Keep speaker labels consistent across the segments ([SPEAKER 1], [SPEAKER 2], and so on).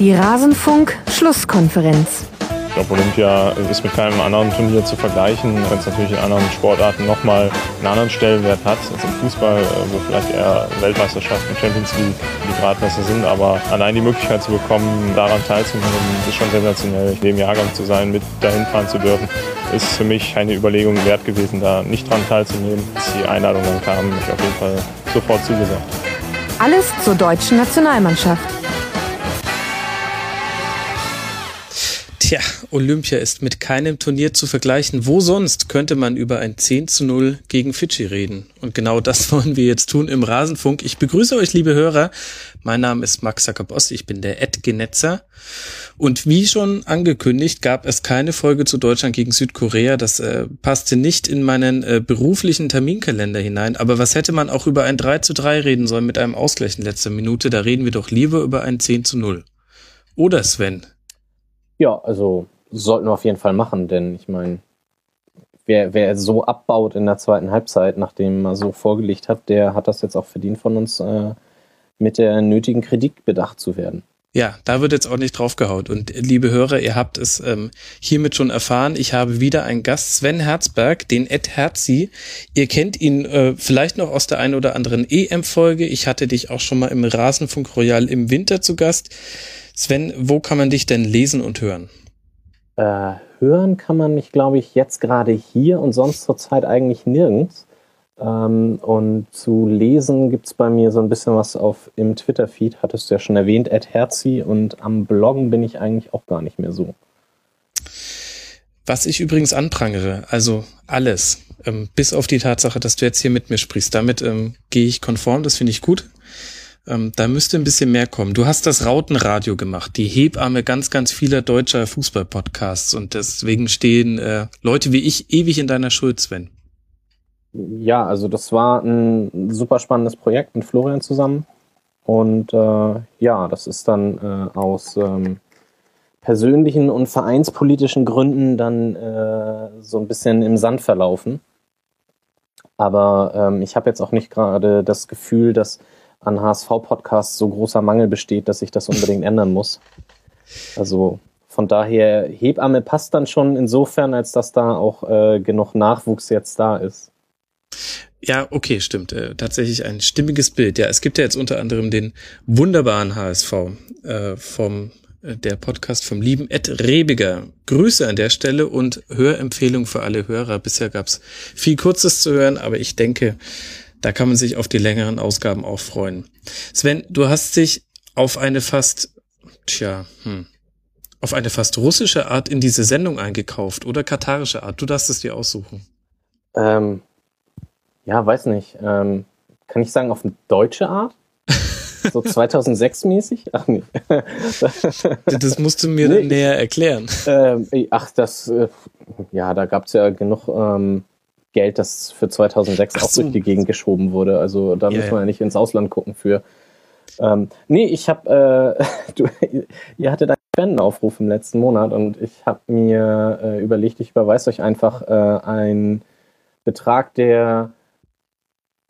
[SPEAKER 1] Die Rasenfunk-Schlusskonferenz.
[SPEAKER 2] Ich glaube, Olympia ist mit keinem anderen Turnier zu vergleichen, weil es natürlich in anderen Sportarten nochmal einen anderen Stellenwert hat als im Fußball, äh, wo vielleicht eher Weltmeisterschaften, Champions League die Gradmesser sind. Aber allein die Möglichkeit zu bekommen, daran teilzunehmen, ist schon sensationell. In dem Jahrgang zu sein, mit dahin fahren zu dürfen, ist für mich eine Überlegung wert gewesen, da nicht dran teilzunehmen. Als die Einladung dann kam, mich auf jeden Fall sofort zugesagt.
[SPEAKER 1] Alles zur deutschen Nationalmannschaft.
[SPEAKER 3] Tja, Olympia ist mit keinem Turnier zu vergleichen. Wo sonst könnte man über ein 10 zu 0 gegen Fidschi reden? Und genau das wollen wir jetzt tun im Rasenfunk. Ich begrüße euch, liebe Hörer. Mein Name ist Max Sakabos, ich bin der Ed-Genetzer. Und wie schon angekündigt, gab es keine Folge zu Deutschland gegen Südkorea. Das äh, passte nicht in meinen äh, beruflichen Terminkalender hinein. Aber was hätte man auch über ein 3 zu 3 reden sollen mit einem Ausgleich in letzter Minute? Da reden wir doch lieber über ein 10 zu 0. Oder Sven?
[SPEAKER 4] Ja, also sollten wir auf jeden Fall machen, denn ich meine, wer, wer so abbaut in der zweiten Halbzeit, nachdem er so vorgelegt hat, der hat das jetzt auch verdient von uns, äh, mit der nötigen Kritik bedacht zu werden.
[SPEAKER 3] Ja, da wird jetzt auch nicht draufgehaut. Und liebe Hörer, ihr habt es ähm, hiermit schon erfahren. Ich habe wieder einen Gast, Sven Herzberg, den Ed Herzi. Ihr kennt ihn äh, vielleicht noch aus der einen oder anderen EM-Folge. Ich hatte dich auch schon mal im Rasenfunk Royal im Winter zu Gast. Sven, wo kann man dich denn lesen und hören?
[SPEAKER 4] Äh, hören kann man mich, glaube ich, jetzt gerade hier und sonst zurzeit eigentlich nirgends. Ähm, und zu lesen gibt es bei mir so ein bisschen was auf im Twitter-Feed, hattest du ja schon erwähnt, Ed Herzi, und am Bloggen bin ich eigentlich auch gar nicht mehr so.
[SPEAKER 3] Was ich übrigens anprangere, also alles, ähm, bis auf die Tatsache, dass du jetzt hier mit mir sprichst, damit ähm, gehe ich konform, das finde ich gut. Ähm, da müsste ein bisschen mehr kommen. Du hast das Rautenradio gemacht, die Hebamme ganz, ganz vieler deutscher Fußballpodcasts und deswegen stehen äh, Leute wie ich ewig in deiner Schuld, Sven.
[SPEAKER 4] Ja, also das war ein super spannendes Projekt mit Florian zusammen. Und äh, ja, das ist dann äh, aus ähm, persönlichen und vereinspolitischen Gründen dann äh, so ein bisschen im Sand verlaufen. Aber ähm, ich habe jetzt auch nicht gerade das Gefühl, dass an HSV-Podcasts so großer Mangel besteht, dass sich das unbedingt ändern muss. Also von daher, Hebamme passt dann schon insofern, als dass da auch äh, genug Nachwuchs jetzt da ist.
[SPEAKER 3] Ja, okay, stimmt. Äh, tatsächlich ein stimmiges Bild. Ja, es gibt ja jetzt unter anderem den wunderbaren HSV äh, vom äh, der Podcast vom lieben Ed Rebiger. Grüße an der Stelle und Hörempfehlung für alle Hörer. Bisher gab's viel Kurzes zu hören, aber ich denke, da kann man sich auf die längeren Ausgaben auch freuen. Sven, du hast dich auf eine fast, tja, hm, auf eine fast russische Art in diese Sendung eingekauft oder katarische Art. Du darfst es dir aussuchen.
[SPEAKER 4] Ähm, ja, weiß nicht. Ähm, kann ich sagen, auf eine deutsche Art? So 2006 mäßig? Ach nee.
[SPEAKER 3] das musst du mir nee, näher erklären.
[SPEAKER 4] Ähm, ach, das, äh, ja, da gab's ja genug ähm, Geld, das für 2006 Ach auch so. durch die Gegend geschoben wurde. Also da yeah, muss man ja nicht ins Ausland gucken für. Ähm, nee, ich habe, äh, du, ihr hattet einen Spendenaufruf im letzten Monat und ich habe mir äh, überlegt, ich überweise euch einfach äh, einen Betrag, der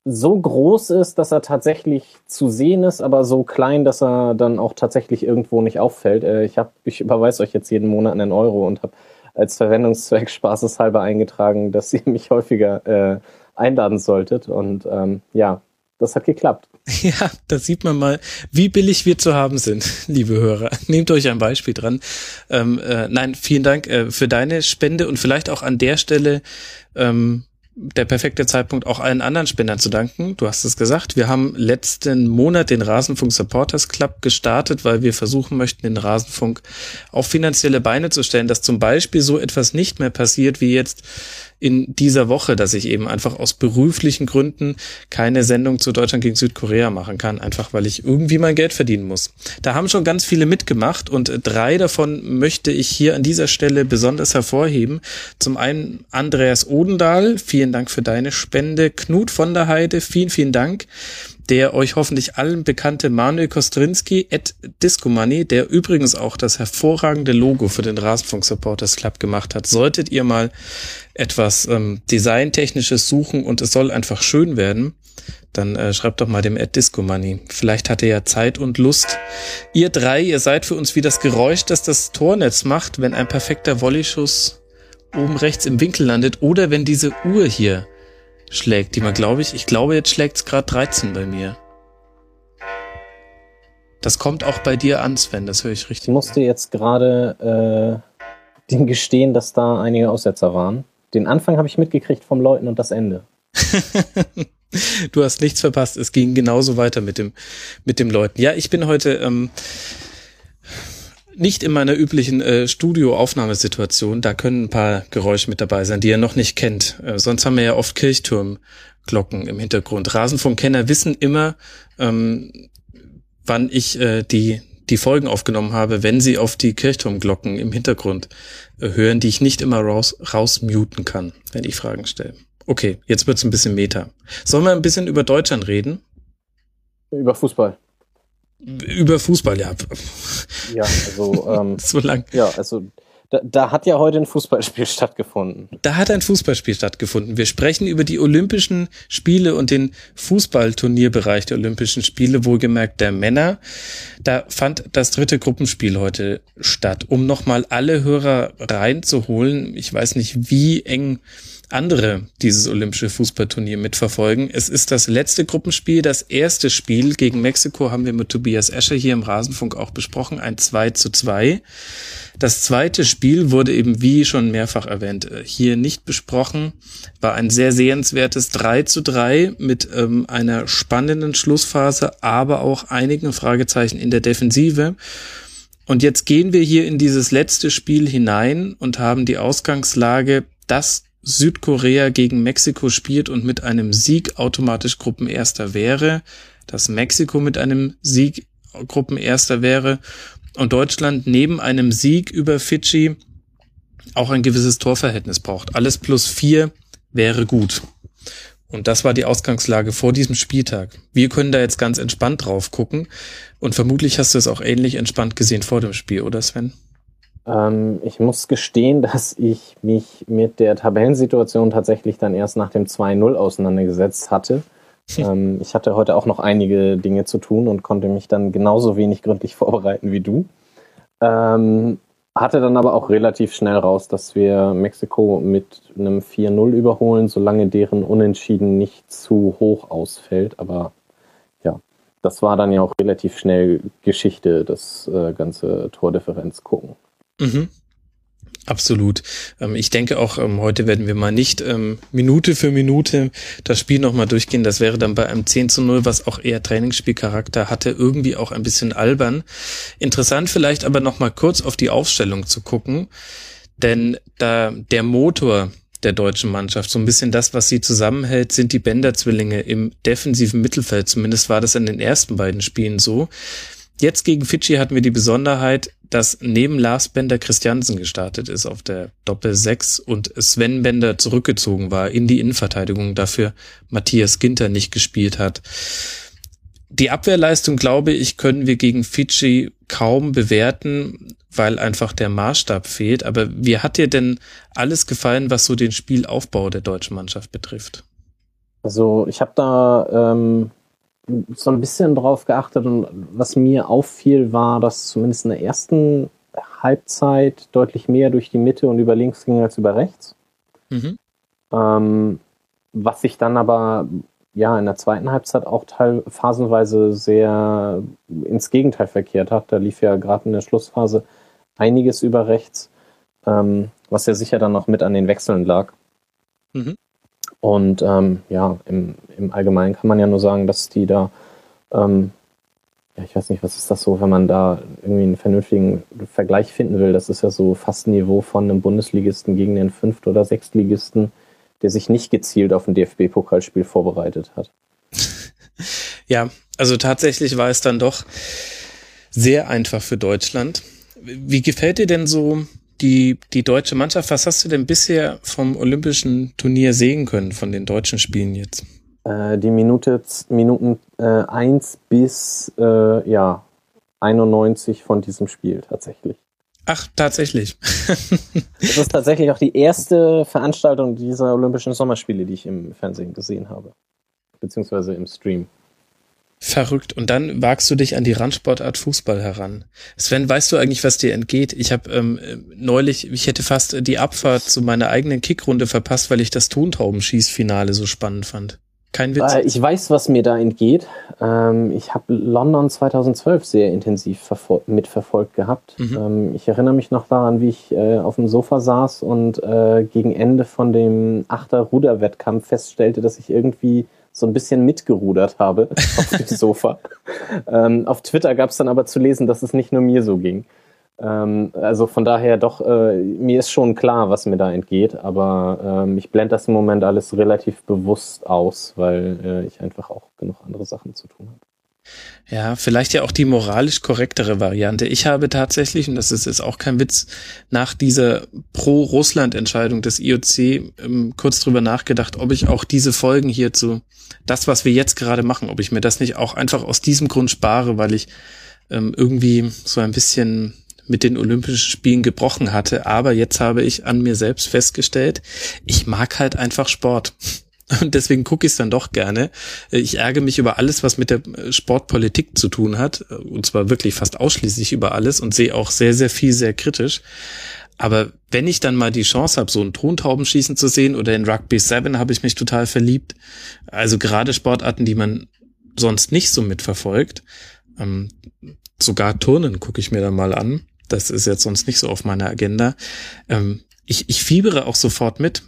[SPEAKER 4] so groß ist, dass er tatsächlich zu sehen ist, aber so klein, dass er dann auch tatsächlich irgendwo nicht auffällt. Äh, ich, hab, ich überweise euch jetzt jeden Monat einen Euro und habe als Verwendungszweck spaßeshalber eingetragen, dass ihr mich häufiger äh, einladen solltet. Und ähm, ja, das hat geklappt.
[SPEAKER 3] Ja, da sieht man mal, wie billig wir zu haben sind, liebe Hörer. Nehmt euch ein Beispiel dran. Ähm, äh, nein, vielen Dank äh, für deine Spende und vielleicht auch an der Stelle ähm, der perfekte Zeitpunkt, auch allen anderen Spendern zu danken. Du hast es gesagt. Wir haben letzten Monat den Rasenfunk Supporters Club gestartet, weil wir versuchen möchten, den Rasenfunk auf finanzielle Beine zu stellen, dass zum Beispiel so etwas nicht mehr passiert wie jetzt in dieser Woche, dass ich eben einfach aus beruflichen Gründen keine Sendung zu Deutschland gegen Südkorea machen kann, einfach weil ich irgendwie mein Geld verdienen muss. Da haben schon ganz viele mitgemacht und drei davon möchte ich hier an dieser Stelle besonders hervorheben. Zum einen Andreas Odendahl, vielen Dank für deine Spende. Knut von der Heide, vielen, vielen Dank. der euch hoffentlich allen bekannte Manuel Kostrinski at Discomoney, der übrigens auch das hervorragende Logo für den Rasenfunk Supporters Club gemacht hat. Solltet ihr mal etwas ähm, Designtechnisches suchen und es soll einfach schön werden, dann äh, schreibt doch mal dem Ad Disco Money. Vielleicht hat er ja Zeit und Lust. Ihr drei, ihr seid für uns wie das Geräusch, das das Tornetz macht, wenn ein perfekter Volleyschuss oben rechts im Winkel landet oder wenn diese Uhr hier schlägt, die man glaube ich, ich glaube jetzt schlägt es gerade 13 bei mir. Das kommt auch bei dir an, Sven, das höre ich richtig.
[SPEAKER 4] Ich musste jetzt gerade äh, dem gestehen, dass da einige Aussetzer waren. Den Anfang habe ich mitgekriegt vom Leuten und das Ende.
[SPEAKER 3] du hast nichts verpasst. Es ging genauso weiter mit dem, mit dem Leuten. Ja, ich bin heute ähm, nicht in meiner üblichen äh, Studioaufnahmesituation. Da können ein paar Geräusche mit dabei sein, die ihr noch nicht kennt. Äh, sonst haben wir ja oft Kirchturmglocken im Hintergrund. Rasenfunkkenner wissen immer, ähm, wann ich äh, die die Folgen aufgenommen habe, wenn sie auf die Kirchturmglocken im Hintergrund äh, hören, die ich nicht immer raus, rausmuten kann, wenn ich Fragen stelle. Okay, jetzt wird's ein bisschen Meta. Sollen wir ein bisschen über Deutschland reden?
[SPEAKER 4] Über Fußball.
[SPEAKER 3] Über Fußball, ja.
[SPEAKER 4] Ja, also ähm,
[SPEAKER 3] so lang.
[SPEAKER 4] Ja, also da, da hat ja heute ein Fußballspiel stattgefunden.
[SPEAKER 3] Da hat ein Fußballspiel stattgefunden. Wir sprechen über die Olympischen Spiele und den Fußballturnierbereich der Olympischen Spiele, wohlgemerkt der Männer. Da fand das dritte Gruppenspiel heute statt, um nochmal alle Hörer reinzuholen. Ich weiß nicht, wie eng andere dieses olympische Fußballturnier mitverfolgen. Es ist das letzte Gruppenspiel. Das erste Spiel gegen Mexiko haben wir mit Tobias Escher hier im Rasenfunk auch besprochen. Ein 2 zu 2. Das zweite Spiel wurde eben, wie schon mehrfach erwähnt, äh, hier nicht besprochen. War ein sehr sehenswertes 3 zu 3 mit ähm, einer spannenden Schlussphase, aber auch einigen Fragezeichen in der Defensive. Und jetzt gehen wir hier in dieses letzte Spiel hinein und haben die Ausgangslage, dass Südkorea gegen Mexiko spielt und mit einem Sieg automatisch Gruppenerster wäre, dass Mexiko mit einem Sieg Gruppenerster wäre und Deutschland neben einem Sieg über Fidschi auch ein gewisses Torverhältnis braucht. Alles plus vier wäre gut. Und das war die Ausgangslage vor diesem Spieltag. Wir können da jetzt ganz entspannt drauf gucken. Und vermutlich hast du es auch ähnlich entspannt gesehen vor dem Spiel, oder Sven?
[SPEAKER 4] Ähm, ich muss gestehen, dass ich mich mit der Tabellensituation tatsächlich dann erst nach dem 2-0 auseinandergesetzt hatte. Hm. Ähm, ich hatte heute auch noch einige Dinge zu tun und konnte mich dann genauso wenig gründlich vorbereiten wie du. Ähm, hatte dann aber auch relativ schnell raus, dass wir Mexiko mit einem 4-0 überholen, solange deren Unentschieden nicht zu hoch ausfällt. Aber ja, das war dann ja auch relativ schnell Geschichte, das äh, ganze Tordifferenz gucken.
[SPEAKER 3] Mhm. Absolut. Ähm, ich denke auch, ähm, heute werden wir mal nicht ähm, Minute für Minute das Spiel nochmal durchgehen. Das wäre dann bei einem 10 zu 0, was auch eher Trainingsspielcharakter hatte, irgendwie auch ein bisschen albern. Interessant vielleicht aber nochmal kurz auf die Aufstellung zu gucken, denn da der Motor der deutschen Mannschaft, so ein bisschen das, was sie zusammenhält, sind die Bender-Zwillinge im defensiven Mittelfeld. Zumindest war das in den ersten beiden Spielen so. Jetzt gegen Fidschi hatten wir die Besonderheit, dass neben Lars Bender Christiansen gestartet ist auf der Doppel 6 und Sven Bender zurückgezogen war in die Innenverteidigung, dafür Matthias Ginter nicht gespielt hat. Die Abwehrleistung, glaube ich, können wir gegen Fidschi kaum bewerten, weil einfach der Maßstab fehlt. Aber wie hat dir denn alles gefallen, was so den Spielaufbau der deutschen Mannschaft betrifft?
[SPEAKER 4] Also ich habe da ähm, so ein bisschen drauf geachtet und was mir auffiel, war, dass zumindest in der ersten Halbzeit deutlich mehr durch die Mitte und über links ging als über rechts. Mhm. Ähm, was sich dann aber ja in der zweiten Halbzeit auch teil phasenweise sehr ins Gegenteil verkehrt hat. Da lief ja gerade in der Schlussphase einiges über rechts, ähm, was ja sicher dann noch mit an den Wechseln lag. Mhm. Und ähm, ja, im, im Allgemeinen kann man ja nur sagen, dass die da, ähm, ja, ich weiß nicht, was ist das so, wenn man da irgendwie einen vernünftigen Vergleich finden will. Das ist ja so fast Niveau von einem Bundesligisten gegen den Fünft- oder Sechstligisten, der sich nicht gezielt auf ein DFB-Pokalspiel vorbereitet hat.
[SPEAKER 3] Ja, also tatsächlich war es dann doch sehr einfach für Deutschland. Wie gefällt dir denn so die, die deutsche Mannschaft, was hast du denn bisher vom Olympischen Turnier sehen können, von den deutschen Spielen jetzt?
[SPEAKER 4] Äh, die Minute, Minuten äh, 1 bis äh, ja, 91 von diesem Spiel tatsächlich.
[SPEAKER 3] Ach, tatsächlich.
[SPEAKER 4] das ist tatsächlich auch die erste Veranstaltung dieser Olympischen Sommerspiele, die ich im Fernsehen gesehen habe. Beziehungsweise im Stream.
[SPEAKER 3] Verrückt. Und dann wagst du dich an die Randsportart Fußball heran. Sven, weißt du eigentlich, was dir entgeht? Ich habe ähm, neulich, ich hätte fast die Abfahrt zu meiner eigenen Kickrunde verpasst, weil ich das Tontaubenschießfinale so spannend fand. Kein Witz.
[SPEAKER 4] Äh, ich weiß, was mir da entgeht. Ähm, ich habe London 2012 sehr intensiv mitverfolgt gehabt. Mhm. Ähm, ich erinnere mich noch daran, wie ich äh, auf dem Sofa saß und äh, gegen Ende von dem Achter-Ruder-Wettkampf feststellte, dass ich irgendwie so ein bisschen mitgerudert habe auf dem Sofa. ähm, auf Twitter gab es dann aber zu lesen, dass es nicht nur mir so ging. Ähm, also von daher doch, äh, mir ist schon klar, was mir da entgeht, aber ähm, ich blende das im Moment alles relativ bewusst aus, weil äh, ich einfach auch genug andere Sachen zu tun habe.
[SPEAKER 3] Ja, vielleicht ja auch die moralisch korrektere Variante. Ich habe tatsächlich, und das ist jetzt auch kein Witz, nach dieser Pro-Russland-Entscheidung des IOC ähm, kurz drüber nachgedacht, ob ich auch diese Folgen hierzu, das, was wir jetzt gerade machen, ob ich mir das nicht auch einfach aus diesem Grund spare, weil ich ähm, irgendwie so ein bisschen mit den Olympischen Spielen gebrochen hatte. Aber jetzt habe ich an mir selbst festgestellt, ich mag halt einfach Sport. Und deswegen gucke ich es dann doch gerne. Ich ärgere mich über alles, was mit der Sportpolitik zu tun hat. Und zwar wirklich fast ausschließlich über alles und sehe auch sehr, sehr viel sehr kritisch. Aber wenn ich dann mal die Chance habe, so ein Tontaubenschießen zu sehen oder in Rugby 7 habe ich mich total verliebt. Also gerade Sportarten, die man sonst nicht so mitverfolgt. Ähm, sogar Turnen gucke ich mir dann mal an. Das ist jetzt sonst nicht so auf meiner Agenda. Ähm, ich, ich fiebere auch sofort mit.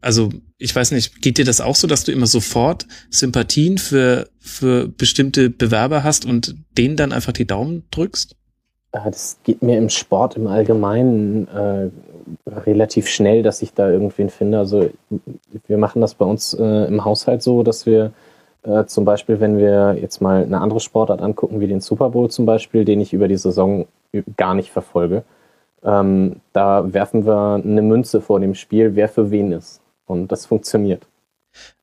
[SPEAKER 3] Also ich weiß nicht, geht dir das auch so, dass du immer sofort Sympathien für, für bestimmte Bewerber hast und denen dann einfach die Daumen drückst?
[SPEAKER 4] Das geht mir im Sport im Allgemeinen äh, relativ schnell, dass ich da irgendwen finde. Also wir machen das bei uns äh, im Haushalt so, dass wir äh, zum Beispiel, wenn wir jetzt mal eine andere Sportart angucken, wie den Super Bowl zum Beispiel, den ich über die Saison gar nicht verfolge, ähm, da werfen wir eine Münze vor dem Spiel, wer für wen ist. Und das funktioniert.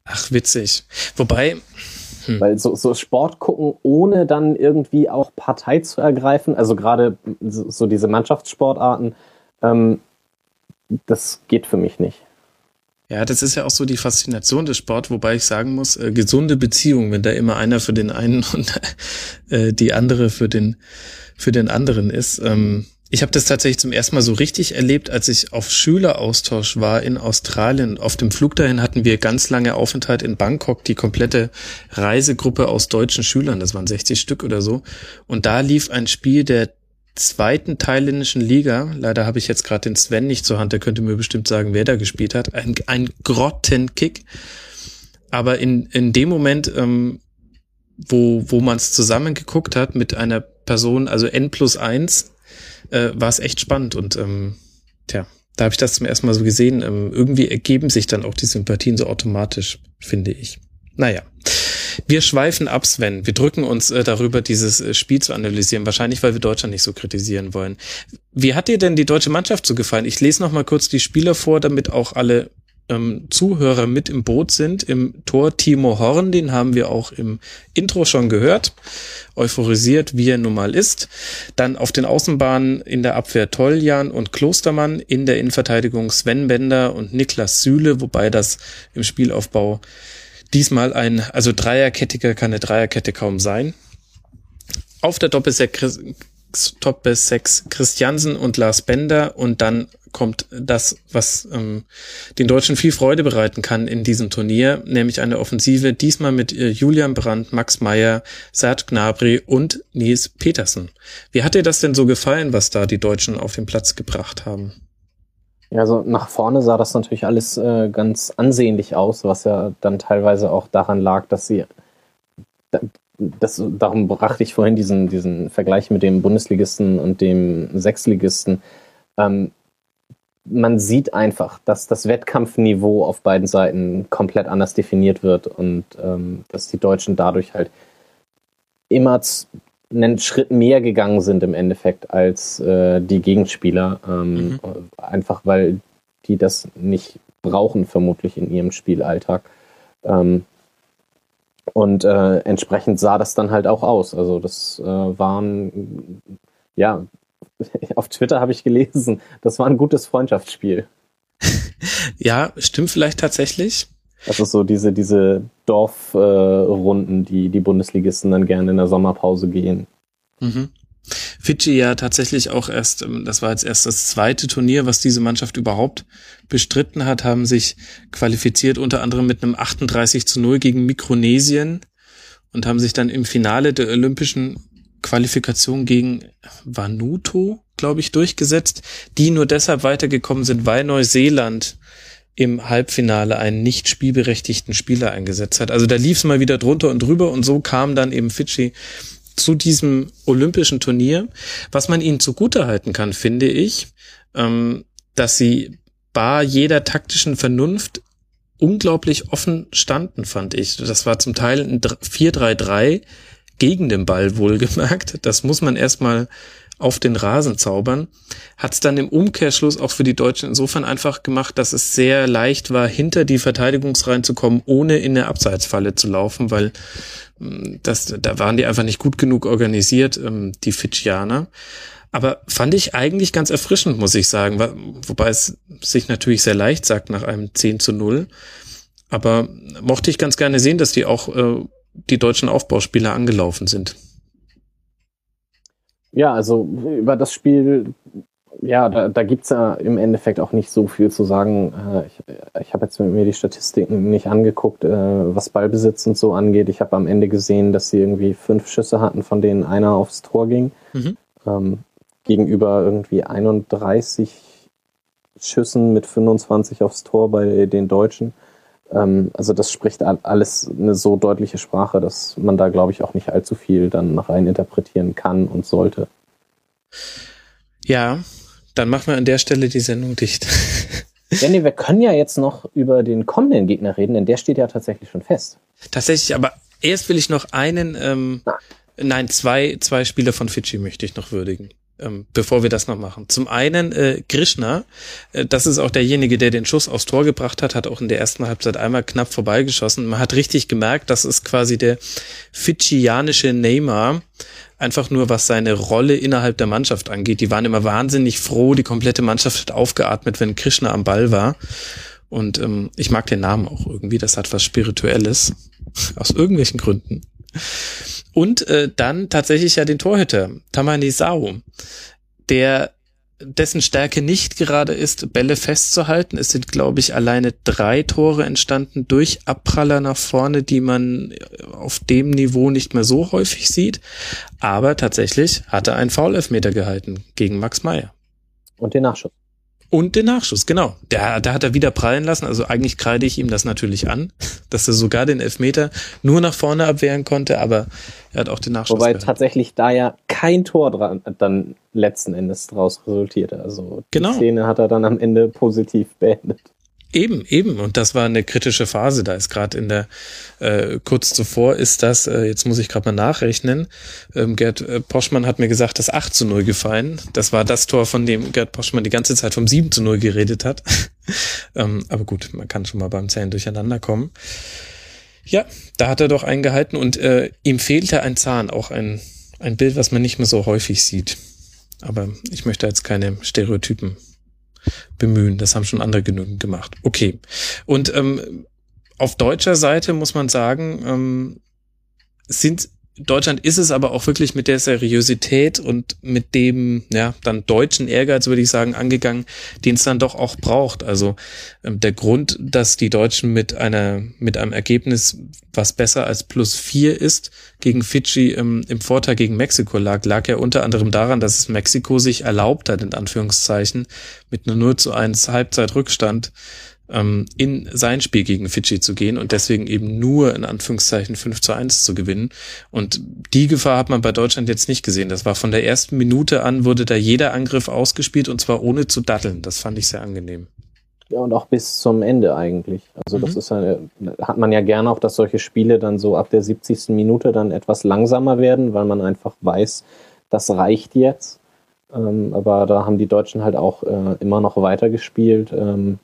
[SPEAKER 3] Ach, witzig. Wobei.
[SPEAKER 4] Hm. Weil so, so Sport gucken, ohne dann irgendwie auch Partei zu ergreifen, also gerade so, diese Mannschaftssportarten, ähm, das geht für mich nicht.
[SPEAKER 3] Ja, das ist ja auch so die Faszination des Sport, wobei ich sagen muss, äh, gesunde Beziehungen, wenn da immer einer für den einen und äh, die andere für den für den anderen ist. Ähm, ich habe das tatsächlich zum ersten Mal so richtig erlebt, als ich auf Schüleraustausch war in Australien. Auf dem Flug dahin hatten wir ganz lange Aufenthalt in Bangkok, die komplette Reisegruppe aus deutschen Schülern, das waren 60 Stück oder so. Und da lief ein Spiel der zweiten thailändischen Liga. Leider habe ich jetzt gerade den Sven nicht zur Hand, der könnte mir bestimmt sagen, wer da gespielt hat. Ein, ein Grottenkick. Aber in, in dem Moment, ähm, wo, wo man es zusammen hat mit einer Person, also N plus eins, äh, war es echt spannend und ähm, tja, da habe ich das zum ersten Mal so gesehen. Ähm, irgendwie ergeben sich dann auch die Sympathien so automatisch, finde ich. Naja. Wir schweifen ab, Sven. Wir drücken uns äh, darüber, dieses äh, Spiel zu analysieren. Wahrscheinlich, weil wir Deutschland nicht so kritisieren wollen. Wie hat dir denn die deutsche Mannschaft so gefallen? Ich lese noch mal kurz die Spieler vor, damit auch alle ähm, Zuhörer mit im Boot sind. Im Tor Timo Horn, den haben wir auch im Intro schon gehört. Euphorisiert, wie er nun mal ist. Dann auf den Außenbahnen in der Abwehr Toljan und Klostermann, in der Innenverteidigung Sven Bender und Niklas Süle, wobei das im Spielaufbau diesmal ein, also Dreierkettiger kann eine Dreierkette kaum sein. Auf der Doppelsechs Doppelsechs Christiansen und Lars Bender und dann kommt das, was ähm, den Deutschen viel Freude bereiten kann in diesem Turnier, nämlich eine Offensive, diesmal mit äh, Julian Brandt, Max Meyer, Sert Gnabry und Nils Petersen. Wie hat dir das denn so gefallen, was da die Deutschen auf den Platz gebracht haben?
[SPEAKER 4] Also nach vorne sah das natürlich alles äh, ganz ansehnlich aus, was ja dann teilweise auch daran lag, dass sie das, darum brachte ich vorhin diesen, diesen Vergleich mit dem Bundesligisten und dem Sechsligisten. Ähm, man sieht einfach, dass das Wettkampfniveau auf beiden Seiten komplett anders definiert wird und ähm, dass die Deutschen dadurch halt immer einen Schritt mehr gegangen sind im Endeffekt als äh, die Gegenspieler. Ähm, mhm. Einfach weil die das nicht brauchen, vermutlich in ihrem Spielalltag. Ähm, Und äh, entsprechend sah das dann halt auch aus. Also das äh, waren, ja, auf Twitter habe ich gelesen, das war ein gutes Freundschaftsspiel.
[SPEAKER 3] ja, stimmt vielleicht tatsächlich.
[SPEAKER 4] Also so diese, diese Dorfrunden, äh, die die Bundesligisten dann gerne in der Sommerpause gehen.
[SPEAKER 3] Mhm. Fidschi ja tatsächlich auch erst, ähm, das war jetzt erst das zweite Turnier, was diese Mannschaft überhaupt bestritten hat, haben sich qualifiziert unter anderem mit einem 38 zu 0 gegen Mikronesien und haben sich dann im Finale der olympischen Qualifikation gegen Vanuatu, glaube ich, durchgesetzt, die nur deshalb weitergekommen sind, weil Neuseeland im Halbfinale einen nicht spielberechtigten Spieler eingesetzt hat. Also da lief es mal wieder drunter und drüber und so kam dann eben Fidschi zu diesem olympischen Turnier. Was man ihnen zugutehalten kann, finde ich, ähm, dass sie bar jeder taktischen Vernunft unglaublich offen standen, fand ich. Das war zum Teil ein 4-3-3 gegen den Ball wohlgemerkt. Das muss man erstmal auf den Rasen zaubern, hat es dann im Umkehrschluss auch für die Deutschen insofern einfach gemacht, dass es sehr leicht war, hinter die Verteidigungsreihen zu kommen, ohne in der Abseitsfalle zu laufen, weil hm, das, da waren die einfach nicht gut genug organisiert, ähm, die Fidschianer. Aber fand ich eigentlich ganz erfrischend, muss ich sagen, wobei es sich natürlich sehr leicht sagt nach einem 10 zu 0. Aber mochte ich ganz gerne sehen, dass die auch äh, die deutschen Aufbauspieler angelaufen sind.
[SPEAKER 4] Ja, also über das Spiel, ja, da, da gibt ja im Endeffekt auch nicht so viel zu sagen. Äh, ich ich habe jetzt mir die Statistiken nicht angeguckt, äh, was Ballbesitz und so angeht. Ich habe am Ende gesehen, dass sie irgendwie fünf Schüsse hatten, von denen einer aufs Tor ging. Mhm. Ähm, gegenüber irgendwie 31 Schüssen mit 25 aufs Tor bei den Deutschen. Ähm, also das spricht alles eine so deutliche Sprache, dass man da, glaube ich, auch nicht allzu viel dann rein interpretieren kann und sollte.
[SPEAKER 3] Ja, dann machen wir an der Stelle die Sendung dicht.
[SPEAKER 4] Ja, nee, wir können ja jetzt noch über den kommenden Gegner reden, denn der steht ja tatsächlich schon fest.
[SPEAKER 3] Tatsächlich, aber erst will ich noch einen, ähm, nein, zwei, zwei Spieler von Fidschi möchte ich noch würdigen ähm, bevor wir das noch machen. Zum einen äh, Krishna, äh, das ist auch derjenige, der den Schuss aufs Tor gebracht hat, hat auch in der ersten Halbzeit einmal knapp vorbeigeschossen. Man hat richtig gemerkt, das ist quasi der fidschianische Neymar, einfach nur was seine Rolle innerhalb der Mannschaft angeht. Die waren immer wahnsinnig froh, die komplette Mannschaft hat aufgeatmet, wenn Krishna am Ball war. Und ähm, ich mag den Namen auch irgendwie, das hat was Spirituelles. Aus irgendwelchen Gründen. Und äh, dann tatsächlich ja den Torhüter, Tamani Sao, der dessen Stärke nicht gerade ist, Bälle festzuhalten. Es sind, glaube ich, alleine drei Tore entstanden durch Abpraller nach vorne, die man auf dem Niveau nicht mehr so häufig sieht. Aber tatsächlich hat er einen Foul-Elfmeter gehalten gegen Max Meyer.
[SPEAKER 4] Und den Nachschuss.
[SPEAKER 3] Und den Nachschuss, genau. Der, da hat er wieder prallen lassen. Also eigentlich kreide ich ihm das natürlich an, dass er sogar den Elfmeter nur nach vorne abwehren konnte, aber er hat auch den Nachschuss.
[SPEAKER 4] Wobei gehalten. tatsächlich da ja kein Tor dran, dann letzten Endes draus resultierte. Also
[SPEAKER 3] genau.
[SPEAKER 4] die Szene hat er dann am Ende positiv beendet.
[SPEAKER 3] Eben, eben. Und das war eine kritische Phase. Da ist gerade in der, äh, kurz zuvor ist das, äh, jetzt muss ich gerade mal nachrechnen, ähm, Gerd äh, Poschmann hat mir gesagt, das 8 zu 0 gefallen. Das war das Tor, von dem Gerd Poschmann die ganze Zeit vom 7 zu 0 geredet hat. ähm, aber gut, man kann schon mal beim Zählen durcheinander kommen. Ja, da hat er doch einen gehalten und äh, ihm fehlte ein Zahn, auch ein, ein Bild, was man nicht mehr so häufig sieht. Aber ich möchte jetzt keine Stereotypen bemühen. Das haben schon andere genügend gemacht. Okay. Und ähm, auf deutscher Seite muss man sagen, ähm, sind Deutschland ist es aber auch wirklich mit der Seriosität und mit dem, ja, dann deutschen Ehrgeiz, würde ich sagen, angegangen, den es dann doch auch braucht. Also ähm, der Grund, dass die Deutschen mit einer, mit einem Ergebnis, was besser als plus vier ist, gegen Fidschi ähm, im Vorteil gegen Mexiko lag, lag ja unter anderem daran, dass es Mexiko sich erlaubt hat, in Anführungszeichen, mit einer 0 zu 1 Halbzeitrückstand ähm, in sein Spiel gegen Fidschi zu gehen und deswegen eben nur in Anführungszeichen 5 zu 1 zu gewinnen. Und die Gefahr hat man bei Deutschland jetzt nicht gesehen. Das war von der ersten Minute an, wurde da jeder Angriff ausgespielt und zwar ohne zu datteln. Das fand ich sehr angenehm.
[SPEAKER 4] Ja, und auch bis zum Ende eigentlich. Also das mhm. ist eine, hat man ja gerne auch, dass solche Spiele dann so ab der 70. Minute dann etwas langsamer werden, weil man einfach weiß, das reicht jetzt. Ähm, aber da haben die Deutschen halt auch äh, immer noch weitergespielt. Ähm,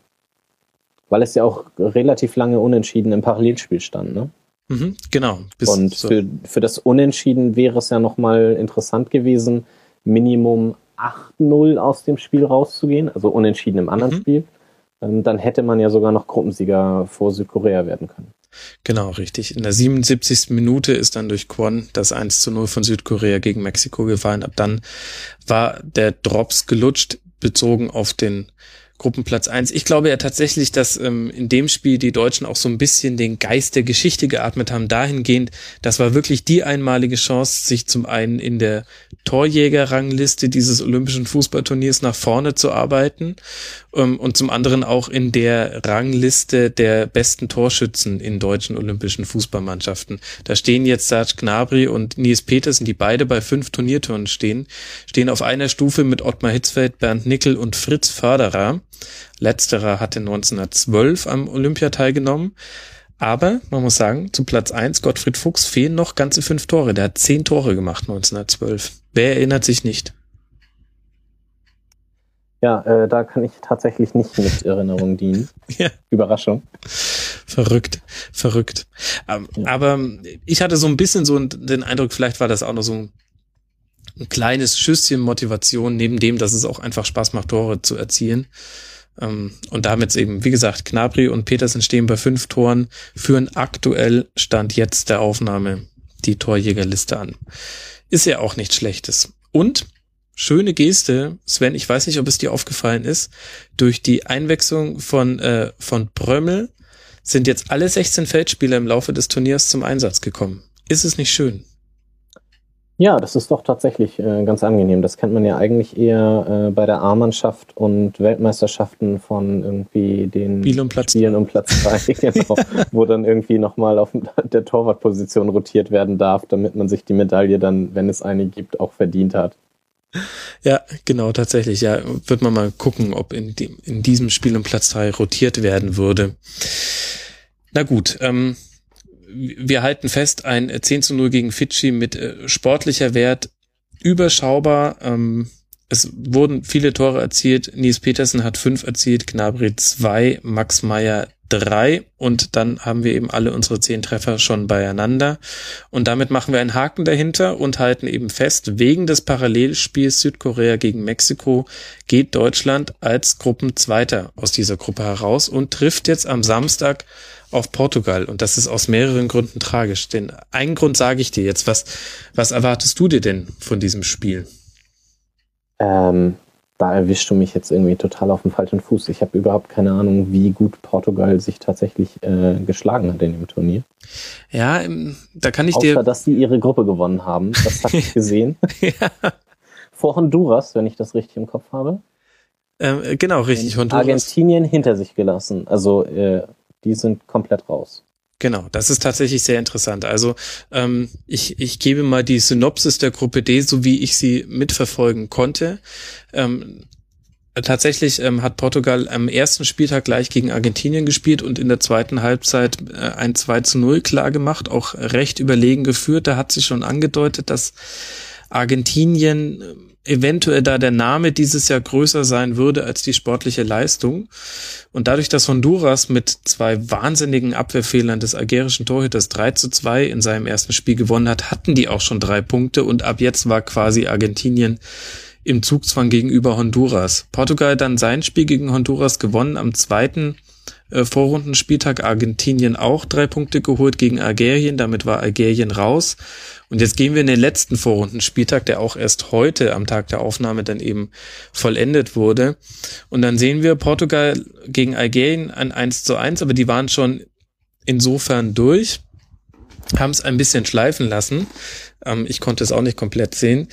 [SPEAKER 4] weil es ja auch relativ lange unentschieden im Parallelspiel stand, ne?
[SPEAKER 3] Mhm, genau.
[SPEAKER 4] Und so. für, für das Unentschieden wäre es ja nochmal interessant gewesen, Minimum 8-0 aus dem Spiel rauszugehen, also unentschieden im anderen mhm. Spiel. Ähm, dann hätte man ja sogar noch Gruppensieger vor Südkorea werden können.
[SPEAKER 3] Genau, richtig. In der 77. Minute ist dann durch Kwon das 1 zu 0 von Südkorea gegen Mexiko gefallen. Ab dann war der Drops gelutscht, bezogen auf den Gruppenplatz eins. Ich glaube ja tatsächlich, dass ähm, in dem Spiel die Deutschen auch so ein bisschen den Geist der Geschichte geatmet haben, dahingehend, das war wirklich die einmalige Chance, sich zum einen in der Torjägerrangliste dieses olympischen Fußballturniers nach vorne zu arbeiten ähm, und zum anderen auch in der Rangliste der besten Torschützen in deutschen olympischen Fußballmannschaften. Da stehen jetzt Serge Gnabry und Nils Petersen, die beide bei fünf Turniertouren stehen, stehen auf einer Stufe mit Ottmar Hitzfeld, Bernd Nickel und Fritz Förderer. Letzterer hatte 1912 am Olympia teilgenommen. Aber man muss sagen, zu Platz eins Gottfried Fuchs fehlen noch ganze fünf Tore. Der hat zehn Tore gemacht 1912. Wer erinnert sich nicht?
[SPEAKER 4] Ja, äh, da kann ich tatsächlich nicht mit Erinnerung dienen. ja. Überraschung.
[SPEAKER 3] Verrückt, verrückt. Ähm, ja. Aber ich hatte so ein bisschen so den Eindruck, vielleicht war das auch noch so ein, ein kleines Schüsschen Motivation, neben dem, dass es auch einfach Spaß macht, Tore zu erzielen. Ähm, und damit eben, wie gesagt, Knabri und Petersen stehen bei fünf Toren, führen aktuell Stand jetzt der Aufnahme die Torjägerliste an. Ist ja auch nichts Schlechtes. Und schöne Geste, Sven, ich weiß nicht, ob es dir aufgefallen ist, durch die Einwechslung von, äh, von Brömmel sind jetzt alle 16 Feldspieler im Laufe des Turniers zum Einsatz gekommen. Ist es nicht schön?
[SPEAKER 4] Ja, das ist doch tatsächlich äh, ganz angenehm. Das kennt man ja eigentlich eher äh, bei der A-Mannschaft und Weltmeisterschaften von irgendwie den
[SPEAKER 3] Spiel um Platz
[SPEAKER 4] Spielen um Platz 3, genau, wo dann irgendwie nochmal auf der Torwartposition rotiert werden darf, damit man sich die Medaille dann, wenn es eine gibt, auch verdient hat.
[SPEAKER 3] Ja, genau, tatsächlich. Ja, wird man mal gucken, ob in, dem, in diesem Spiel um Platz 3 rotiert werden würde. Na gut, ähm, wir halten fest, ein 10 zu 0 gegen Fidschi mit äh, sportlicher Wert überschaubar. Ähm, es wurden viele Tore erzielt. Nies Petersen hat fünf erzielt, Gnabry zwei, Max Meyer drei und dann haben wir eben alle unsere zehn Treffer schon beieinander. Und damit machen wir einen Haken dahinter und halten eben fest, wegen des Parallelspiels Südkorea gegen Mexiko geht Deutschland als Gruppenzweiter aus dieser Gruppe heraus und trifft jetzt am Samstag auf Portugal. Und das ist aus mehreren Gründen tragisch. Denn einen Grund sage ich dir jetzt. Was, was erwartest du dir denn von diesem Spiel?
[SPEAKER 4] Ähm, da erwischst du mich jetzt irgendwie total auf dem falschen Fuß. Ich habe überhaupt keine Ahnung, wie gut Portugal sich tatsächlich äh, geschlagen hat in dem Turnier.
[SPEAKER 3] Ja, ähm, da kann ich
[SPEAKER 4] Außer,
[SPEAKER 3] dir.
[SPEAKER 4] dass sie ihre Gruppe gewonnen haben. Das habe ich gesehen. ja. Vor Honduras, wenn ich das richtig im Kopf habe.
[SPEAKER 3] Ähm, genau, richtig.
[SPEAKER 4] Honduras. Argentinien hinter sich gelassen. Also äh, die sind komplett raus.
[SPEAKER 3] Genau, das ist tatsächlich sehr interessant. Also ähm, ich, ich gebe mal die Synopsis der Gruppe D, so wie ich sie mitverfolgen konnte. Ähm, tatsächlich ähm, hat Portugal am ersten Spieltag gleich gegen Argentinien gespielt und in der zweiten Halbzeit äh, ein 2 zu 0 klar gemacht, auch recht überlegen geführt. Da hat sich schon angedeutet, dass Argentinien eventuell da der Name dieses Jahr größer sein würde als die sportliche Leistung. Und dadurch, dass Honduras mit zwei wahnsinnigen Abwehrfehlern des algerischen Torhüters 3 zu 2 in seinem ersten Spiel gewonnen hat, hatten die auch schon drei Punkte und ab jetzt war quasi Argentinien im Zugzwang gegenüber Honduras. Portugal dann sein Spiel gegen Honduras gewonnen am zweiten äh, Vorrundenspieltag Argentinien auch drei Punkte geholt gegen Algerien, damit war Algerien raus. Und jetzt gehen wir in den letzten Vorrundenspieltag, der auch erst heute am Tag der Aufnahme dann eben vollendet wurde. Und dann sehen wir Portugal gegen Algerien ein 1 zu 1, aber die waren schon insofern durch, haben es ein bisschen schleifen lassen. Ähm, ich konnte es auch nicht komplett sehen.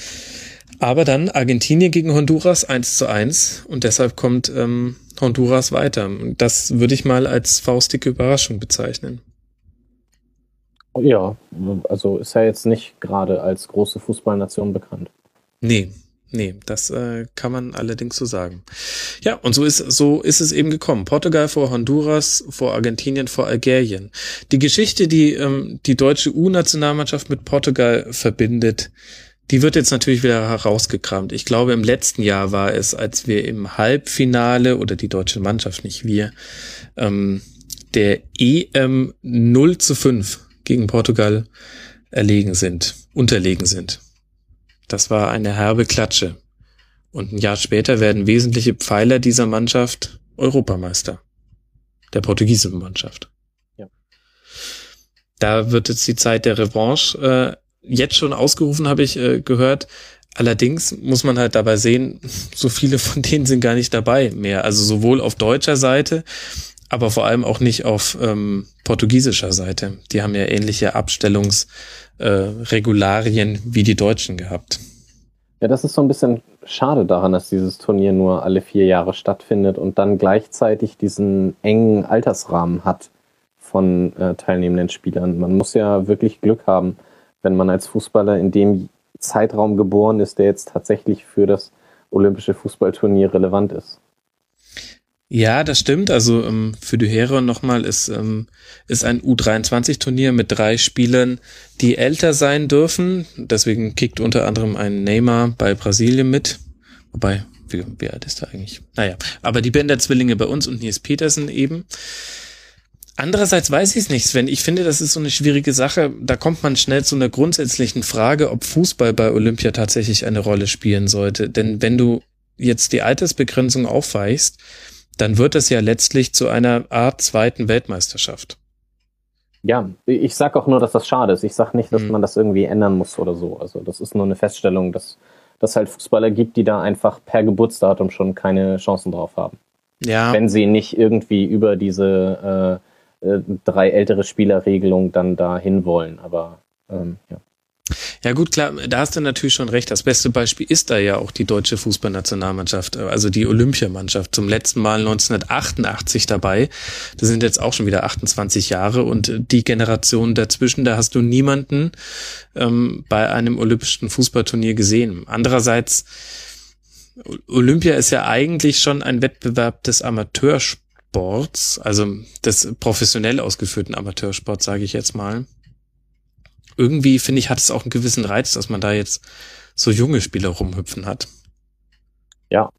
[SPEAKER 3] Aber dann Argentinien gegen Honduras 1 zu 1 und deshalb kommt ähm, Honduras weiter. Das würde ich mal als faustige Überraschung bezeichnen.
[SPEAKER 4] Ja, also ist ja jetzt nicht gerade als große Fußballnation bekannt.
[SPEAKER 3] Nee, nee, das äh, kann man allerdings so sagen. Ja, und so ist so ist es eben gekommen. Portugal vor Honduras, vor Argentinien, vor Algerien. Die Geschichte, die ähm, die deutsche U-Nationalmannschaft mit Portugal verbindet, die wird jetzt natürlich wieder herausgekramt. Ich glaube, im letzten Jahr war es, als wir im Halbfinale oder die deutsche Mannschaft, nicht wir, ähm, der EM 0 zu 5 gegen Portugal erlegen sind, unterlegen sind. Das war eine herbe Klatsche. Und ein Jahr später werden wesentliche Pfeiler dieser Mannschaft Europameister. Der portugiesischen Mannschaft. Ja. Da wird jetzt die Zeit der Revanche äh, jetzt schon ausgerufen, habe ich äh, gehört. Allerdings muss man halt dabei sehen, so viele von denen sind gar nicht dabei mehr. Also sowohl auf deutscher Seite, aber vor allem auch nicht auf ähm, portugiesischer Seite. Die haben ja ähnliche Abstellungsregularien äh, wie die Deutschen gehabt.
[SPEAKER 4] Ja, das ist so ein bisschen schade daran, dass dieses Turnier nur alle vier Jahre stattfindet und dann gleichzeitig diesen engen Altersrahmen hat von äh, teilnehmenden Spielern. Man muss ja wirklich Glück haben, wenn man als Fußballer in dem Zeitraum geboren ist, der jetzt tatsächlich für das olympische Fußballturnier relevant ist.
[SPEAKER 3] Ja, das stimmt. Also ähm, für die Heron nochmal ist, ähm, ist ein U23-Turnier mit drei Spielern, die älter sein dürfen. Deswegen kickt unter anderem ein Neymar bei Brasilien mit. Wobei, wie, wie alt ist er eigentlich? Naja, aber die Bender-Zwillinge bei uns und Nils Petersen eben. Andererseits weiß ich es nicht, Sven. Ich finde, das ist so eine schwierige Sache. Da kommt man schnell zu einer grundsätzlichen Frage, ob Fußball bei Olympia tatsächlich eine Rolle spielen sollte. Denn wenn du jetzt die Altersbegrenzung aufweichst, dann wird es ja letztlich zu einer Art zweiten Weltmeisterschaft.
[SPEAKER 4] Ja, ich sag auch nur, dass das schade ist. Ich sag nicht, dass mhm. man das irgendwie ändern muss oder so. Also das ist nur eine Feststellung, dass dass halt Fußballer gibt, die da einfach per Geburtsdatum schon keine Chancen drauf haben. Ja. Wenn sie nicht irgendwie über diese äh, äh, drei ältere Spielerregelung dann da hinwollen. Aber ähm, ja.
[SPEAKER 3] Ja gut, klar, da hast du natürlich schon recht. Das beste Beispiel ist da ja auch die deutsche Fußballnationalmannschaft, also die Olympiamannschaft, zum letzten Mal 1988 dabei. Das sind jetzt auch schon wieder 28 Jahre und die Generation dazwischen, da hast du niemanden ähm, bei einem olympischen Fußballturnier gesehen. Andererseits, Olympia ist ja eigentlich schon ein Wettbewerb des Amateursports, also des professionell ausgeführten Amateursports, sage ich jetzt mal irgendwie, finde ich, hat es auch einen gewissen Reiz, dass man da jetzt so junge Spieler rumhüpfen hat.
[SPEAKER 4] Ja,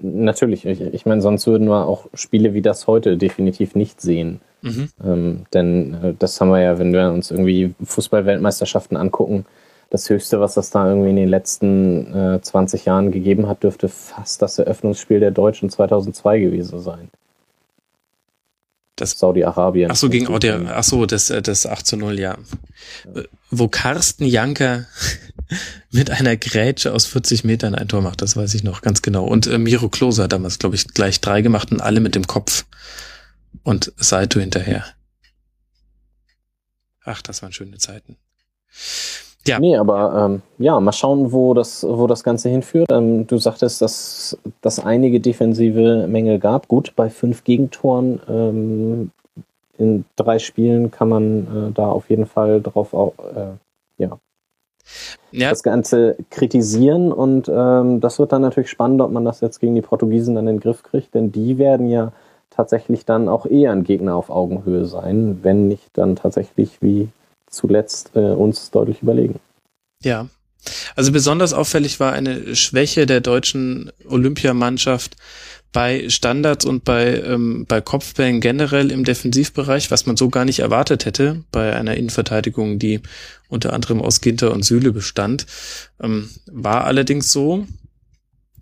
[SPEAKER 4] natürlich. Ich, ich meine, sonst würden wir auch Spiele wie das heute definitiv nicht sehen. Mhm. Ähm, denn äh, das haben wir ja, wenn wir uns irgendwie Fußball-Weltmeisterschaften angucken, das Höchste, was das da irgendwie in den letzten äh, 20 Jahren gegeben hat, dürfte fast das Eröffnungsspiel der Deutschen 2002 gewesen sein.
[SPEAKER 3] Das Saudi-Arabien. Ach so, gegen Audi, ach so, das, äh, das 8 zu 0, ja. ja. Wo Carsten Janker mit einer Grätsche aus 40 Metern ein Tor macht, das weiß ich noch ganz genau. Und äh, Miro Klose hat damals, glaube ich, gleich drei gemacht und alle mit dem Kopf. Und Saito hinterher. Ach, das waren schöne Zeiten.
[SPEAKER 4] Ja. Nee, aber ähm, ja, mal schauen, wo das, wo das Ganze hinführt. Ähm, du sagtest, dass dass einige defensive Mängel gab. Gut, bei fünf Gegentoren ähm, in drei Spielen kann man äh, da auf jeden Fall drauf auch, äh, ja, ja. das Ganze kritisieren und ähm, das wird dann natürlich spannend, ob man das jetzt gegen die Portugiesen dann in den Griff kriegt, denn die werden ja tatsächlich dann auch eher ein Gegner auf Augenhöhe sein, wenn nicht dann tatsächlich wie zuletzt äh, uns deutlich überlegen.
[SPEAKER 3] Ja. Also besonders auffällig war eine Schwäche der deutschen Olympiamannschaft bei Standards und bei, ähm, bei Kopfbällen generell im Defensivbereich, was man so gar nicht erwartet hätte bei einer Innenverteidigung, die unter anderem aus Ginter und Süle bestand. Ähm, war allerdings so.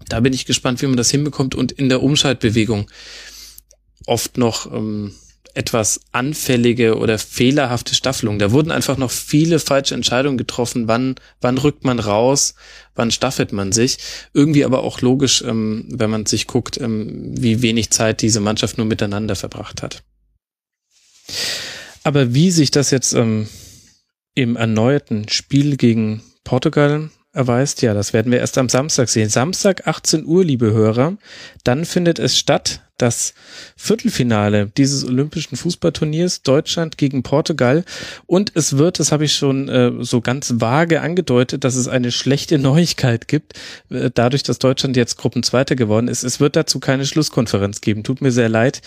[SPEAKER 3] Da bin ich gespannt, wie man das hinbekommt und in der Umschaltbewegung oft noch ähm, etwas anfällige oder fehlerhafte Staffelung. Da wurden einfach noch viele falsche Entscheidungen getroffen. Wann, wann rückt man raus? Wann staffelt man sich? Irgendwie aber auch logisch, ähm, wenn man sich guckt, ähm, wie wenig Zeit diese Mannschaft nur miteinander verbracht hat. Aber wie sich das jetzt ähm, im erneuerten Spiel gegen Portugal erweist, ja, das werden wir erst am Samstag sehen. Samstag 18 Uhr, liebe Hörer. Dann findet es statt das Viertelfinale dieses olympischen Fußballturniers Deutschland gegen Portugal und es wird, das habe ich schon äh, so ganz vage angedeutet, dass es eine schlechte Neuigkeit gibt, äh, dadurch, dass Deutschland jetzt Gruppenzweiter geworden ist. Es wird dazu keine Schlusskonferenz geben. Tut mir sehr leid.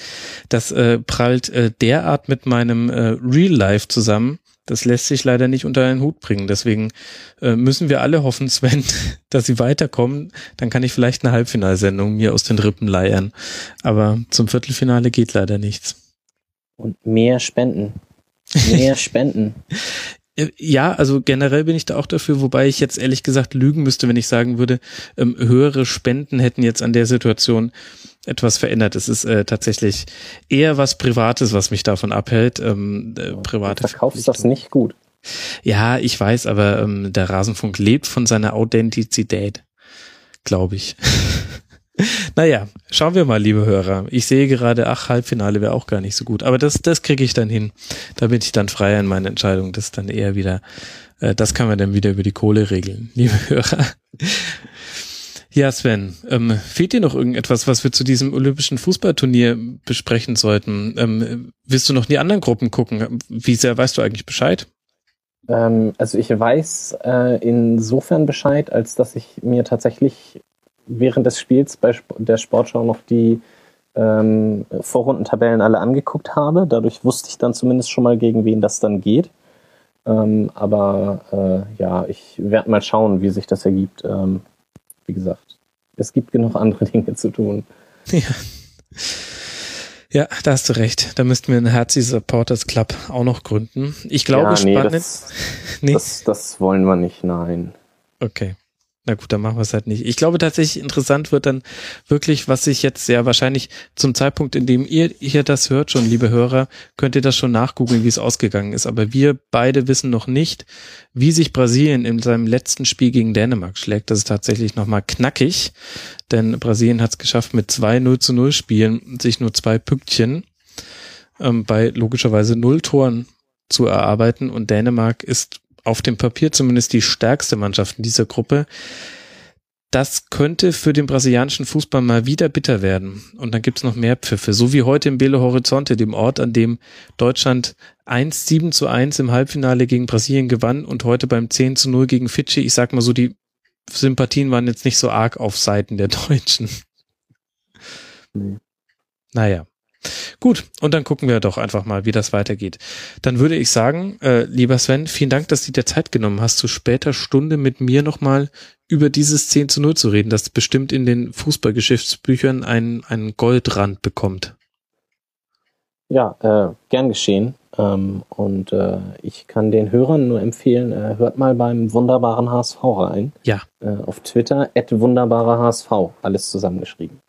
[SPEAKER 3] Das äh, prallt äh, derart mit meinem äh, Real Life zusammen, das lässt sich leider nicht unter einen Hut bringen. Deswegen äh, müssen wir alle hoffen, Sven, dass sie weiterkommen. Dann kann ich vielleicht eine Halbfinalsendung mir aus den Rippen leiern. Aber zum Viertelfinale geht leider nichts.
[SPEAKER 4] Und mehr Spenden. Mehr Spenden.
[SPEAKER 3] Äh, ja, also generell bin ich da auch dafür, wobei ich jetzt ehrlich gesagt lügen müsste, wenn ich sagen würde, ähm, höhere Spenden hätten jetzt an der Situation etwas verändert. Es ist äh, tatsächlich eher was Privates, was mich davon abhält. Ähm, äh, private
[SPEAKER 4] du verkaufst das nicht gut.
[SPEAKER 3] Ja, ich weiß, aber ähm, der Rasenfunk lebt von seiner Authentizität, glaube ich. naja, schauen wir mal, liebe Hörer. Ich sehe gerade, ach, Halbfinale wäre auch gar nicht so gut. Aber das, das kriege ich dann hin. Da bin ich dann freier in meiner Entscheidung. Das ist dann eher wieder, äh, das kann man dann wieder über die Kohle regeln, liebe Hörer. Ja, Sven, ähm, fehlt dir noch irgendetwas, was wir zu diesem olympischen Fußballturnier besprechen sollten? Ähm, willst du noch in die anderen Gruppen gucken? Wie sehr weißt du eigentlich Bescheid?
[SPEAKER 4] Ähm, also ich weiß äh, insofern Bescheid, als dass ich mir tatsächlich während des Spiels bei der Sportschau noch die ähm, Vorrundentabellen alle angeguckt habe. Dadurch wusste ich dann zumindest schon mal, gegen wen das dann geht. Ähm, aber äh, ja, ich werde mal schauen, wie sich das ergibt. Ähm, wie gesagt, es gibt genug andere Dinge zu tun.
[SPEAKER 3] Ja. Ja, da hast du recht. Da müssten wir einen Herzi Supporters Club auch noch gründen. Ich glaube,
[SPEAKER 4] ja, nee, spannend. Das, nee. das, das wollen wir nicht, nein.
[SPEAKER 3] Okay. Na gut, dann machen wir es halt nicht. Ich glaube tatsächlich interessant wird dann wirklich, was sich jetzt sehr wahrscheinlich zum Zeitpunkt, in dem ihr hier das hört, schon, liebe Hörer, könnt ihr das schon nachgoogeln, wie es ausgegangen ist. Aber wir beide wissen noch nicht, wie sich Brasilien in seinem letzten Spiel gegen Dänemark schlägt. Das ist tatsächlich nochmal knackig, denn Brasilien hat es geschafft, mit zwei 0 zu 0 Spielen sich nur zwei Pünktchen ähm, bei logischerweise null Toren zu erarbeiten und Dänemark ist auf dem Papier zumindest die stärkste Mannschaft in dieser Gruppe. Das könnte für den brasilianischen Fußball mal wieder bitter werden. Und dann gibt's noch mehr Pfiffe. So wie heute im Belo Horizonte, dem Ort, an dem Deutschland 1 7 zu 1 im Halbfinale gegen Brasilien gewann und heute beim 10 zu 0 gegen Fidschi. Ich sag mal so, die Sympathien waren jetzt nicht so arg auf Seiten der Deutschen. Nee. Naja. Gut, und dann gucken wir doch einfach mal, wie das weitergeht. Dann würde ich sagen, äh, lieber Sven, vielen Dank, dass du dir Zeit genommen hast, zu später Stunde mit mir nochmal über dieses 10 zu 0 zu reden, das bestimmt in den Fußballgeschäftsbüchern einen, einen Goldrand bekommt.
[SPEAKER 4] Ja, äh, gern geschehen. Ähm, und äh, ich kann den Hörern nur empfehlen, äh, hört mal beim wunderbaren HSV rein.
[SPEAKER 3] Ja.
[SPEAKER 4] Äh, auf Twitter, at wunderbarer HSV, alles zusammengeschrieben.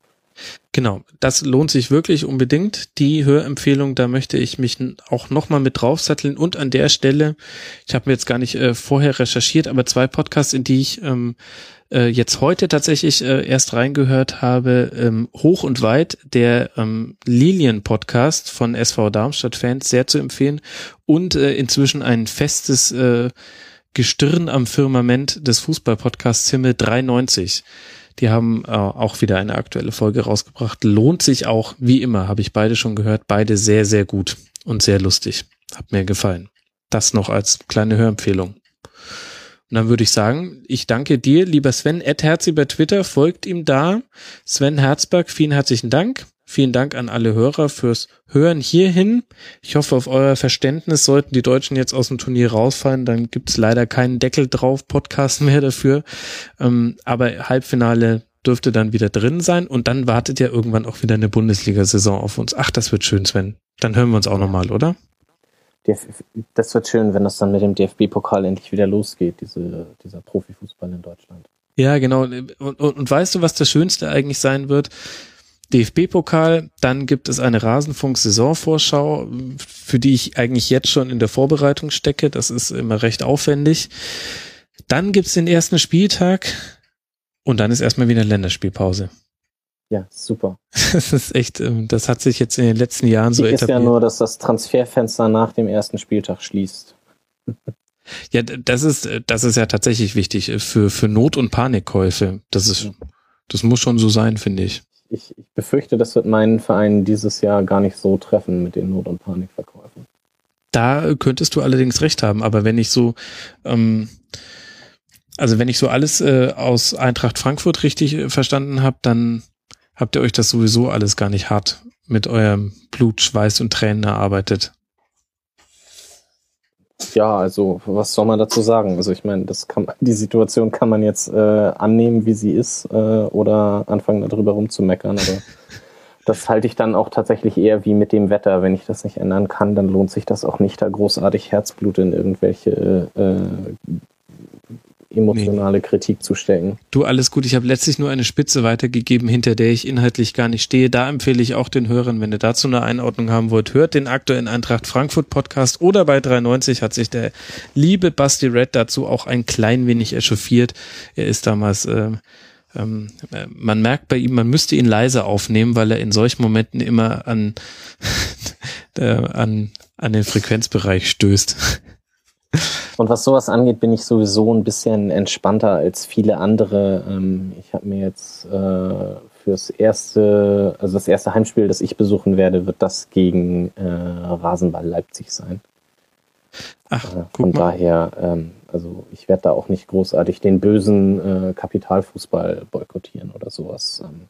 [SPEAKER 3] Genau, das lohnt sich wirklich unbedingt. Die Hörempfehlung, da möchte ich mich auch nochmal mit draufsatteln. Und an der Stelle, ich habe mir jetzt gar nicht äh, vorher recherchiert, aber zwei Podcasts, in die ich ähm, äh, jetzt heute tatsächlich äh, erst reingehört habe, ähm, Hoch und Weit, der ähm, Lilien-Podcast von SV Darmstadt-Fans, sehr zu empfehlen. Und äh, inzwischen ein festes äh, Gestirn am Firmament des Fußball-Podcasts Himmel 93 die haben äh, auch wieder eine aktuelle Folge rausgebracht. Lohnt sich auch, wie immer, habe ich beide schon gehört. Beide sehr, sehr gut und sehr lustig. Hat mir gefallen. Das noch als kleine Hörempfehlung. Und dann würde ich sagen, ich danke dir, lieber Sven. Ed Herzi bei Twitter, folgt ihm da. Sven Herzberg, vielen herzlichen Dank. Vielen Dank an alle Hörer fürs Hören hierhin. Ich hoffe auf euer Verständnis. Sollten die Deutschen jetzt aus dem Turnier rausfallen, dann gibt's leider keinen Deckel drauf, Podcast mehr dafür. Ähm, aber Halbfinale dürfte dann wieder drin sein und dann wartet ja irgendwann auch wieder eine Bundesliga-Saison auf uns. Ach, das wird schön, Sven. Dann hören wir uns auch nochmal, oder?
[SPEAKER 4] Das wird schön, wenn das dann mit dem DFB-Pokal endlich wieder losgeht, diese, dieser Profifußball in Deutschland.
[SPEAKER 3] Ja, genau. Und, und, und weißt du, was das Schönste eigentlich sein wird? DFB-Pokal, dann gibt es eine Rasenfunk-Saisonvorschau, für die ich eigentlich jetzt schon in der Vorbereitung stecke. Das ist immer recht aufwendig. Dann gibt's den ersten Spieltag und dann ist erstmal wieder Länderspielpause.
[SPEAKER 4] Ja, super.
[SPEAKER 3] Das ist echt, ähm, das hat sich jetzt in den letzten Jahren so etabliert.
[SPEAKER 4] ist ja nur, dass das Transferfenster nach dem ersten Spieltag schließt.
[SPEAKER 3] Ja, das ist, das ist ja tatsächlich wichtig für, für Not- und Panikkäufe. Das ist, das muss schon so sein, finde ich
[SPEAKER 4] ich, ich befürchte, das wird meinen Verein dieses Jahr gar nicht so treffen mit den Not- und Panikverkäufen.
[SPEAKER 3] Da könntest du allerdings recht haben, aber wenn ich so, ähm, also wenn ich so alles äh, aus Eintracht Frankfurt richtig äh, verstanden habe, dann habt ihr euch das sowieso alles gar nicht hart mit eurem Blut, Schweiß und Tränen erarbeitet
[SPEAKER 4] ja, also was soll man dazu sagen? Also ich meine, das kann die Situation kann man jetzt äh, annehmen, wie sie ist, äh, oder anfangen darüber rumzumeckern. Aber das halte ich dann auch tatsächlich eher wie mit dem Wetter. Wenn ich das nicht ändern kann, dann lohnt sich das auch nicht, da großartig Herzblut in irgendwelche äh, emotionale nee. Kritik zu stecken.
[SPEAKER 3] Du, alles gut. Ich habe letztlich nur eine Spitze weitergegeben, hinter der ich inhaltlich gar nicht stehe. Da empfehle ich auch den Hörern, wenn ihr dazu eine Einordnung haben wollt, hört den aktuellen Eintracht Frankfurt Podcast oder bei 93 hat sich der liebe Basti Red dazu auch ein klein wenig echauffiert. Er ist damals äh, ähm, äh, man merkt bei ihm, man müsste ihn leise aufnehmen, weil er in solchen Momenten immer an, äh, an, an den Frequenzbereich stößt.
[SPEAKER 4] Und was sowas angeht, bin ich sowieso ein bisschen entspannter als viele andere. Ähm, ich habe mir jetzt äh, fürs erste, also das erste Heimspiel, das ich besuchen werde, wird das gegen äh, Rasenball Leipzig sein. Ach, äh, von daher, ähm, also ich werde da auch nicht großartig den bösen äh, Kapitalfußball boykottieren oder sowas. Ähm,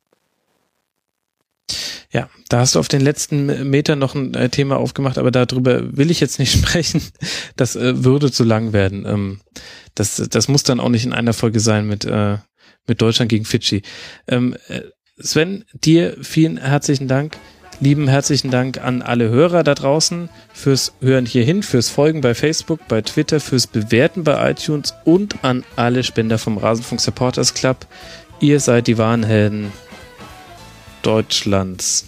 [SPEAKER 3] ja, da hast du auf den letzten Metern noch ein äh, Thema aufgemacht, aber darüber will ich jetzt nicht sprechen. Das äh, würde zu lang werden. Ähm, das, das muss dann auch nicht in einer Folge sein mit, äh, mit Deutschland gegen Fidschi. Ähm, äh, Sven, dir vielen herzlichen Dank. Lieben herzlichen Dank an alle Hörer da draußen fürs Hören hierhin, fürs Folgen bei Facebook, bei Twitter, fürs Bewerten bei iTunes und an alle Spender vom Rasenfunk Supporters Club. Ihr seid die wahren Helden Deutschlands.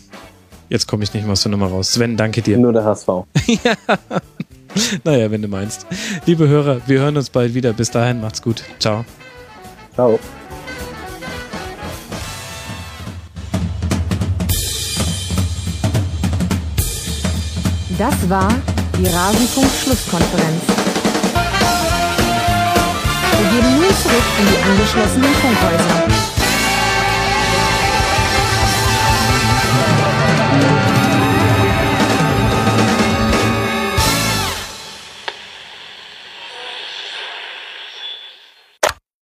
[SPEAKER 3] Jetzt komme ich nicht mehr aus der Nummer raus. Sven, danke dir.
[SPEAKER 4] Nur der HSV.
[SPEAKER 3] ja. Naja, wenn du meinst. Liebe Hörer, wir hören uns bald wieder. Bis dahin, macht's gut. Ciao.
[SPEAKER 4] Ciao.
[SPEAKER 1] Das war die Rasenfunk-Schlusskonferenz. Wir gehen nun zurück in die angeschlossenen Funkhäuser. Thank you.